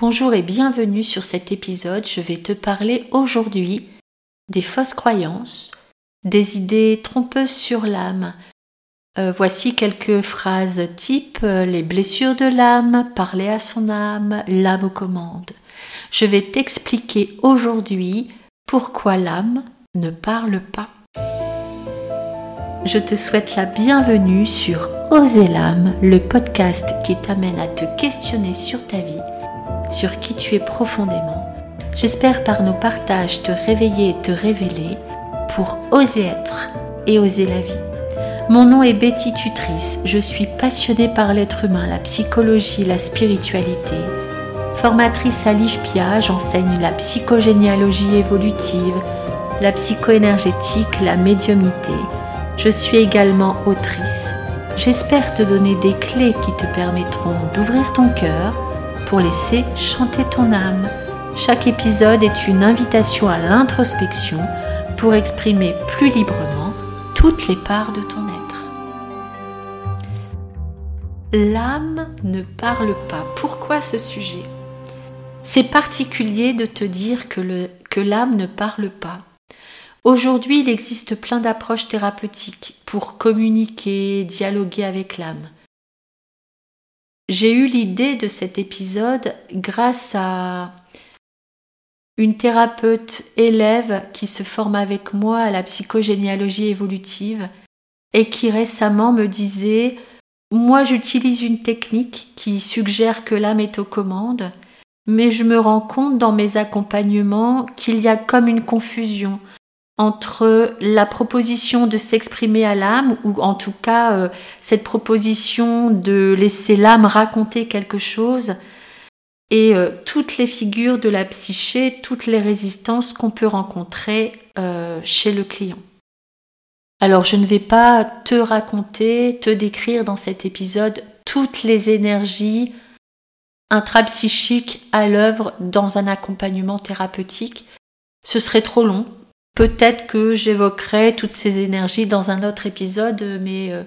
Bonjour et bienvenue sur cet épisode. Je vais te parler aujourd'hui des fausses croyances, des idées trompeuses sur l'âme. Euh, voici quelques phrases type les blessures de l'âme, parler à son âme, l'âme aux commandes. Je vais t'expliquer aujourd'hui pourquoi l'âme ne parle pas. Je te souhaite la bienvenue sur Oser l'âme, le podcast qui t'amène à te questionner sur ta vie sur qui tu es profondément. J'espère par nos partages te réveiller et te révéler pour oser être et oser la vie. Mon nom est Betty Tutrice, je suis passionnée par l'être humain, la psychologie, la spiritualité. Formatrice à l'IFPIA, j'enseigne la psychogénéalogie évolutive, la psychoénergétique, la médiumnité. Je suis également autrice. J'espère te donner des clés qui te permettront d'ouvrir ton cœur, laisser chanter ton âme. Chaque épisode est une invitation à l'introspection pour exprimer plus librement toutes les parts de ton être. L'âme ne parle pas. Pourquoi ce sujet? C'est particulier de te dire que, que l'âme ne parle pas. Aujourd'hui, il existe plein d'approches thérapeutiques pour communiquer, dialoguer avec l'âme. J'ai eu l'idée de cet épisode grâce à une thérapeute élève qui se forme avec moi à la psychogénéalogie évolutive et qui récemment me disait Moi j'utilise une technique qui suggère que l'âme est aux commandes, mais je me rends compte dans mes accompagnements qu'il y a comme une confusion entre la proposition de s'exprimer à l'âme, ou en tout cas euh, cette proposition de laisser l'âme raconter quelque chose, et euh, toutes les figures de la psyché, toutes les résistances qu'on peut rencontrer euh, chez le client. Alors je ne vais pas te raconter, te décrire dans cet épisode toutes les énergies intrapsychiques à l'œuvre dans un accompagnement thérapeutique. Ce serait trop long, Peut-être que j'évoquerai toutes ces énergies dans un autre épisode, mais euh,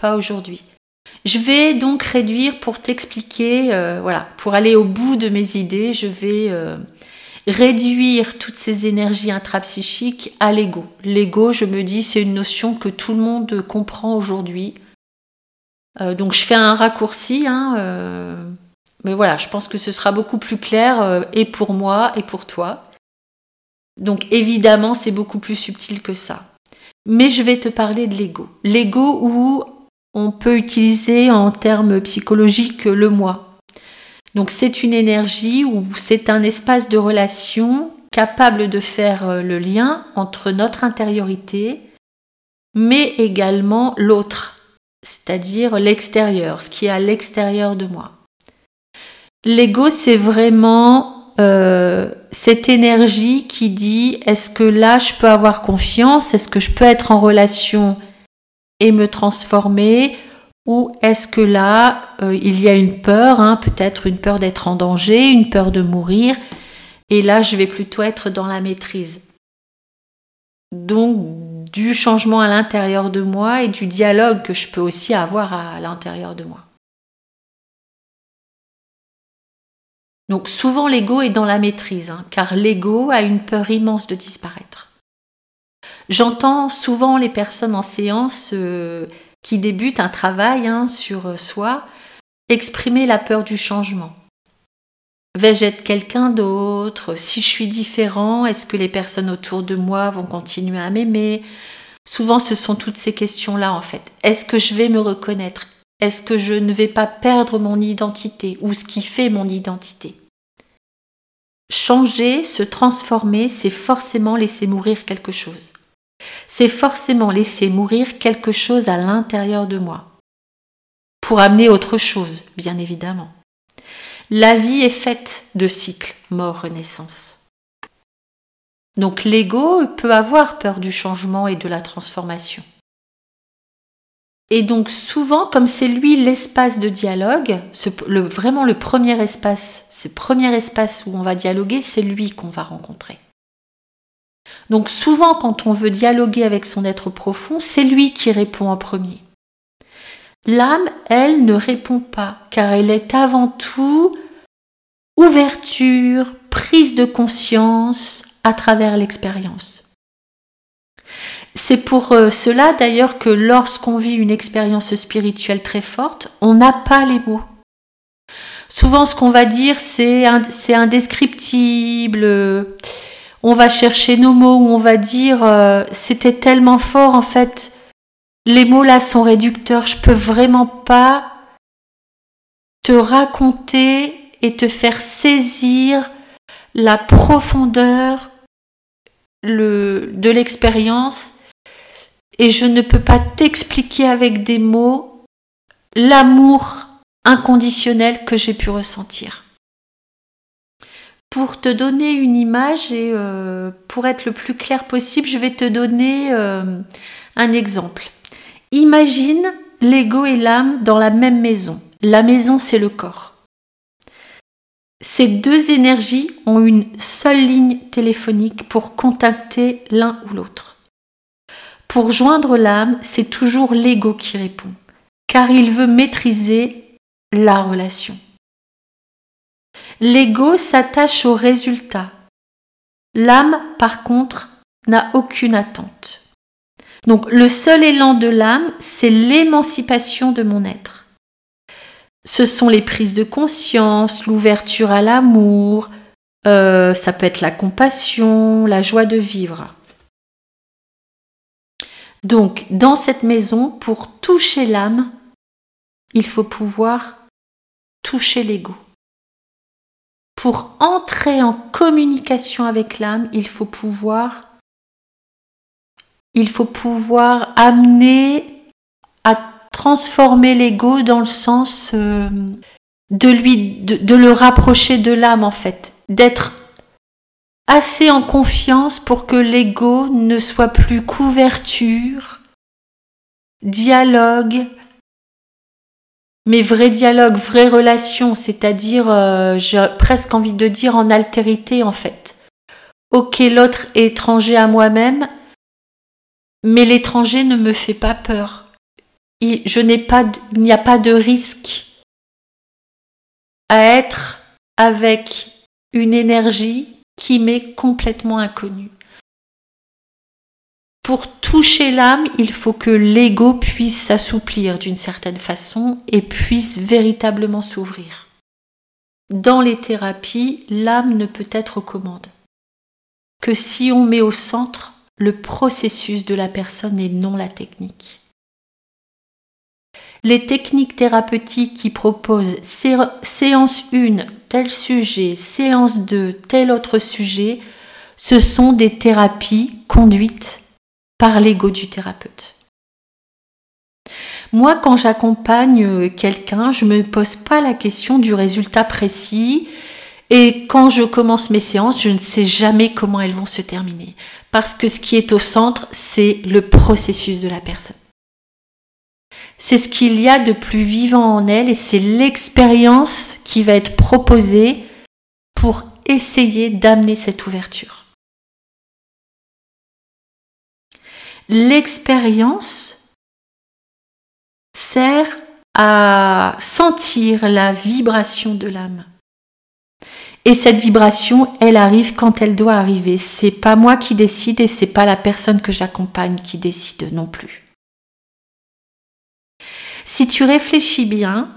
pas aujourd'hui. Je vais donc réduire pour t'expliquer, euh, voilà, pour aller au bout de mes idées, je vais euh, réduire toutes ces énergies intrapsychiques à l'ego. L'ego, je me dis, c'est une notion que tout le monde comprend aujourd'hui. donc je fais un raccourci, hein, mais voilà, je pense que ce sera beaucoup plus clair et pour moi et pour toi. Donc évidemment, c'est beaucoup plus subtil que ça. Mais je vais te parler de l'ego. L'ego où on peut utiliser en termes psychologiques le moi. Donc c'est une énergie ou c'est un espace de relation capable de faire euh, le lien entre notre intériorité, mais également l'autre, c'est-à-dire l'extérieur, ce qui est à l'extérieur de moi. L'ego, c'est vraiment euh, cette énergie qui dit est-ce que là je peux avoir confiance, est-ce que je peux être en relation et me transformer? Ou est-ce que là euh, il y a une peur, hein, peut-être une peur d'être en danger, une peur de mourir? Et là je vais plutôt être dans la maîtrise. Donc du changement à l'intérieur de moi et du dialogue que je peux aussi avoir à l'intérieur de moi. Donc souvent l'ego est dans la maîtrise, hein, car l'ego a une peur immense de disparaître. J'entends souvent les personnes en séance euh, qui débutent un travail hein, sur euh, soi exprimer la peur du changement. Vais-je être quelqu'un d'autre? Si je suis différent, est-ce que les personnes autour de moi vont continuer à m'aimer? Souvent, ce sont toutes ces questions-là en fait. Est-ce que je vais me reconnaître? Est-ce que je ne vais pas perdre mon identité ou ce qui fait mon identité? Changer, se transformer, c'est forcément laisser mourir quelque chose. C'est forcément laisser mourir quelque chose à l'intérieur de moi. Pour amener autre chose, bien évidemment. La vie est faite de cycles, mort-renaissance. Donc l'ego peut avoir peur du changement et de la transformation. Et donc souvent, comme c'est lui l'espace de dialogue, vraiment le premier espace, ce premier espace où on va dialoguer, c'est lui qu'on va rencontrer. Donc souvent, quand on veut dialoguer avec son être profond, c'est lui qui répond en premier. L'âme, elle, ne répond pas, car elle est avant tout ouverture, prise de conscience à travers l'expérience. C'est pour euh, cela d'ailleurs que lorsqu'on vit une expérience spirituelle très forte, on n'a pas les mots. Souvent ce qu'on va dire c'est indescriptible, on va chercher nos mots ou on va dire euh, c'était tellement fort en fait, les mots là sont réducteurs, je peux vraiment pas te raconter et te faire saisir la profondeur de l'expérience et je ne peux pas t'expliquer avec des mots l'amour inconditionnel que j'ai pu ressentir. Pour te donner une image et euh, pour être le plus clair possible, je vais te donner euh, un exemple. Imagine l'ego et l'âme dans la même maison. La maison, c'est le corps. Ces deux énergies ont une seule ligne téléphonique pour contacter l'un ou l'autre. Pour joindre l'âme, c'est toujours l'ego qui répond, car il veut maîtriser la relation. L'ego s'attache au résultat. L'âme, par contre, n'a aucune attente. Donc le seul élan de l'âme, c'est l'émancipation de mon être. Ce sont les prises de conscience, l'ouverture à l'amour, euh, ça peut être la compassion, la joie de vivre. Donc, dans cette maison, pour toucher l'âme, il faut pouvoir toucher l'ego. Pour entrer en communication avec l'âme, il faut pouvoir il faut pouvoir amener à transformer l'ego dans le sens euh, de lui, de, le rapprocher de l'âme en fait, d'être assez en confiance pour que l'ego ne soit plus couverture, dialogue, mais vrai dialogue, vraie relation, c'est-à-dire, euh, j'ai presque envie de dire en altérité en fait. Ok, l'autre est étranger à moi-même, mais l'étranger ne me fait pas peur je n'ai pas, il n'y a pas de risque à être avec une énergie qui m'est complètement inconnue. Pour toucher l'âme, il faut que l'ego puisse s'assouplir d'une certaine façon et puisse véritablement s'ouvrir. Dans les thérapies, l'âme ne peut être aux commandes que si on met au centre le processus de la personne et non la technique. Les techniques thérapeutiques qui proposent séance 1, tel sujet, séance 2, tel autre sujet, ce sont des thérapies conduites par l'ego du thérapeute. Moi, quand j'accompagne euh, quelqu'un, je ne me pose pas la question du résultat précis. Et quand je commence mes séances, je ne sais jamais comment elles vont se terminer. Parce que ce qui est au centre, c'est le processus de la personne c'est ce qu'il y a de plus vivant en elle et c'est l'expérience qui va être proposée pour essayer d'amener cette ouverture. L'expérience sert à sentir la vibration de l'âme. Et cette vibration, elle arrive quand elle doit arriver. C'est pas moi qui décide et c'est pas la personne que j'accompagne qui décide non plus. Si tu réfléchis bien,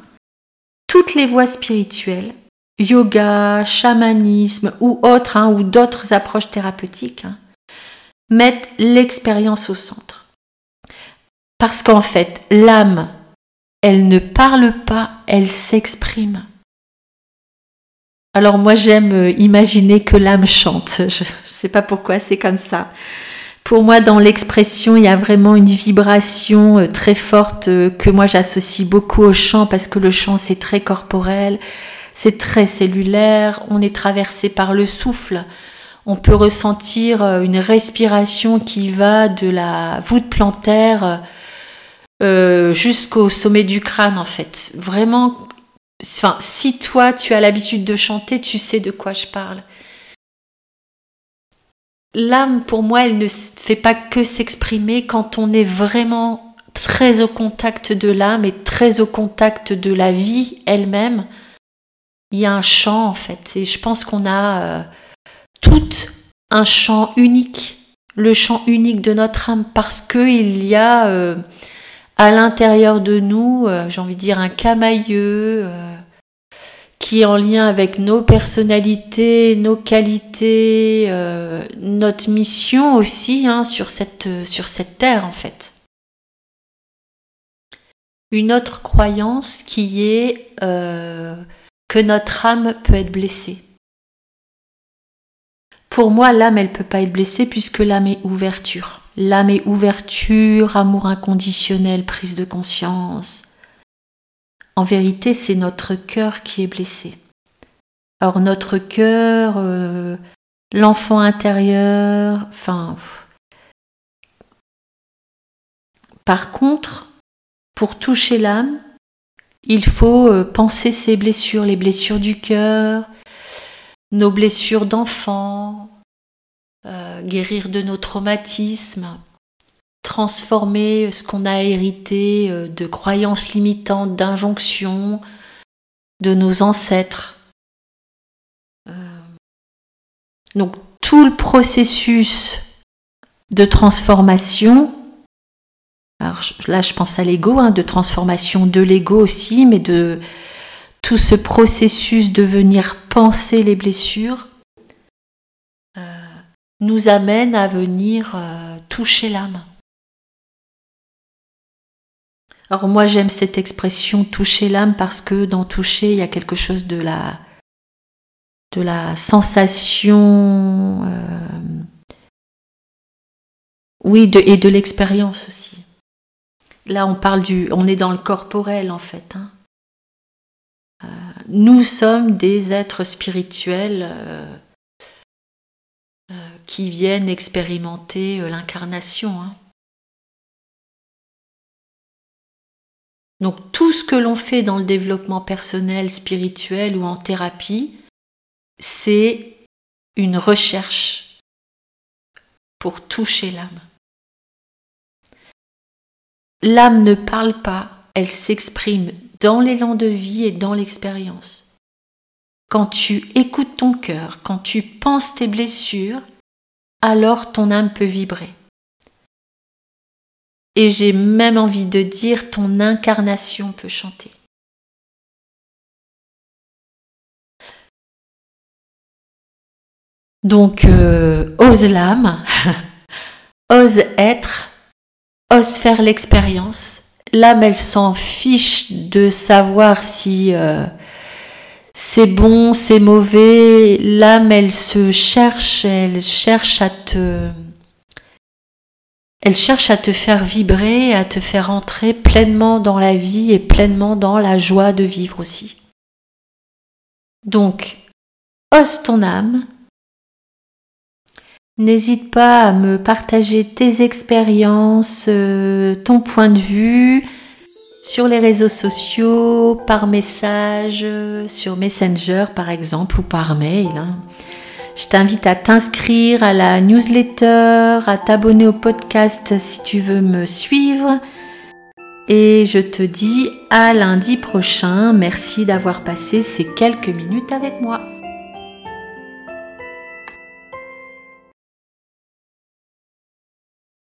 toutes les voies spirituelles, yoga, chamanisme ou autres, hein, ou d'autres approches thérapeutiques, hein, mettent l'expérience au centre. Parce qu'en fait, l'âme, elle ne parle pas, elle s'exprime. Alors moi j'aime euh, imaginer que l'âme chante. Je ne sais pas pourquoi c'est comme ça. Pour moi, dans l'expression, il y a vraiment une vibration euh, très forte euh, que moi j'associe beaucoup au chant parce que le chant c'est très corporel, c'est très cellulaire, on est traversé par le souffle. On peut ressentir euh, une respiration qui va de la voûte plantaire jusqu'au sommet du crâne en fait. Vraiment, enfin, si toi tu as l'habitude de chanter, tu sais de quoi je parle l'âme, pour moi, elle ne fait pas que s'exprimer quand on est vraiment très au contact de l'âme et très au contact de la vie elle-même. il y a un champ en fait. Et je pense qu'on a euh, tout un champ unique, le champ unique de notre âme, parce qu'il y a euh, à l'intérieur de nous, euh, j'ai envie de dire, un camailleux en lien avec nos personnalités, nos qualités, notre mission aussi hein, sur, cette, sur cette terre en fait. Une autre croyance qui est que notre âme peut être blessée. Pour moi, l'âme, elle ne peut pas être blessée puisque l'âme est ouverture. L'âme est ouverture, amour inconditionnel, prise de conscience. En vérité, c'est notre cœur qui est blessé. Or, notre cœur, euh, l'enfant intérieur, enfin... Par contre, pour toucher l'âme, il faut euh, penser ses blessures, les blessures du cœur, nos blessures d'enfant, euh, guérir de nos traumatismes, transformer ce qu'on a hérité euh, de croyances limitantes, d'injonctions de nos ancêtres. donc tout le processus de transformation alors là, je pense à l'ego, hein, de transformation de l'ego aussi, mais de tout ce processus de venir penser les blessures euh, nous amène à venir euh, toucher l'âme. Alors moi j'aime cette expression toucher l'âme parce que dans toucher il y a quelque chose de la de la sensation euh, oui et de l'expérience aussi. Là, on parle du, on est dans le corporel en fait. Hein. Euh, nous sommes des êtres spirituels euh, qui viennent expérimenter l'incarnation. Hein. Donc tout ce que l'on fait dans le développement personnel, spirituel ou en thérapie, c'est une recherche pour toucher l'âme. L'âme ne parle pas, elle s'exprime dans l'élan de vie et dans l'expérience. Quand tu écoutes ton cœur, quand tu penses tes blessures, alors ton âme peut vibrer. Et j'ai même envie de dire ton incarnation peut chanter. Donc, euh, ose l'âme, ose être, ose faire l'expérience. L'âme, elle s'en fiche de savoir si euh, c'est bon, c'est mauvais. L'âme, elle se cherche, elle cherche à te... Elle cherche à te faire vibrer, à te faire entrer pleinement dans la vie et pleinement dans la joie de vivre aussi. Donc, ose ton âme, N'hésite pas à me partager tes expériences, euh, ton point de vue sur les réseaux sociaux, par message, sur Messenger par exemple ou par mail. Hein. Je t'invite à t'inscrire à la newsletter, à t'abonner au podcast si tu veux me suivre. Et je te dis à lundi prochain. Merci d'avoir passé ces quelques minutes avec moi.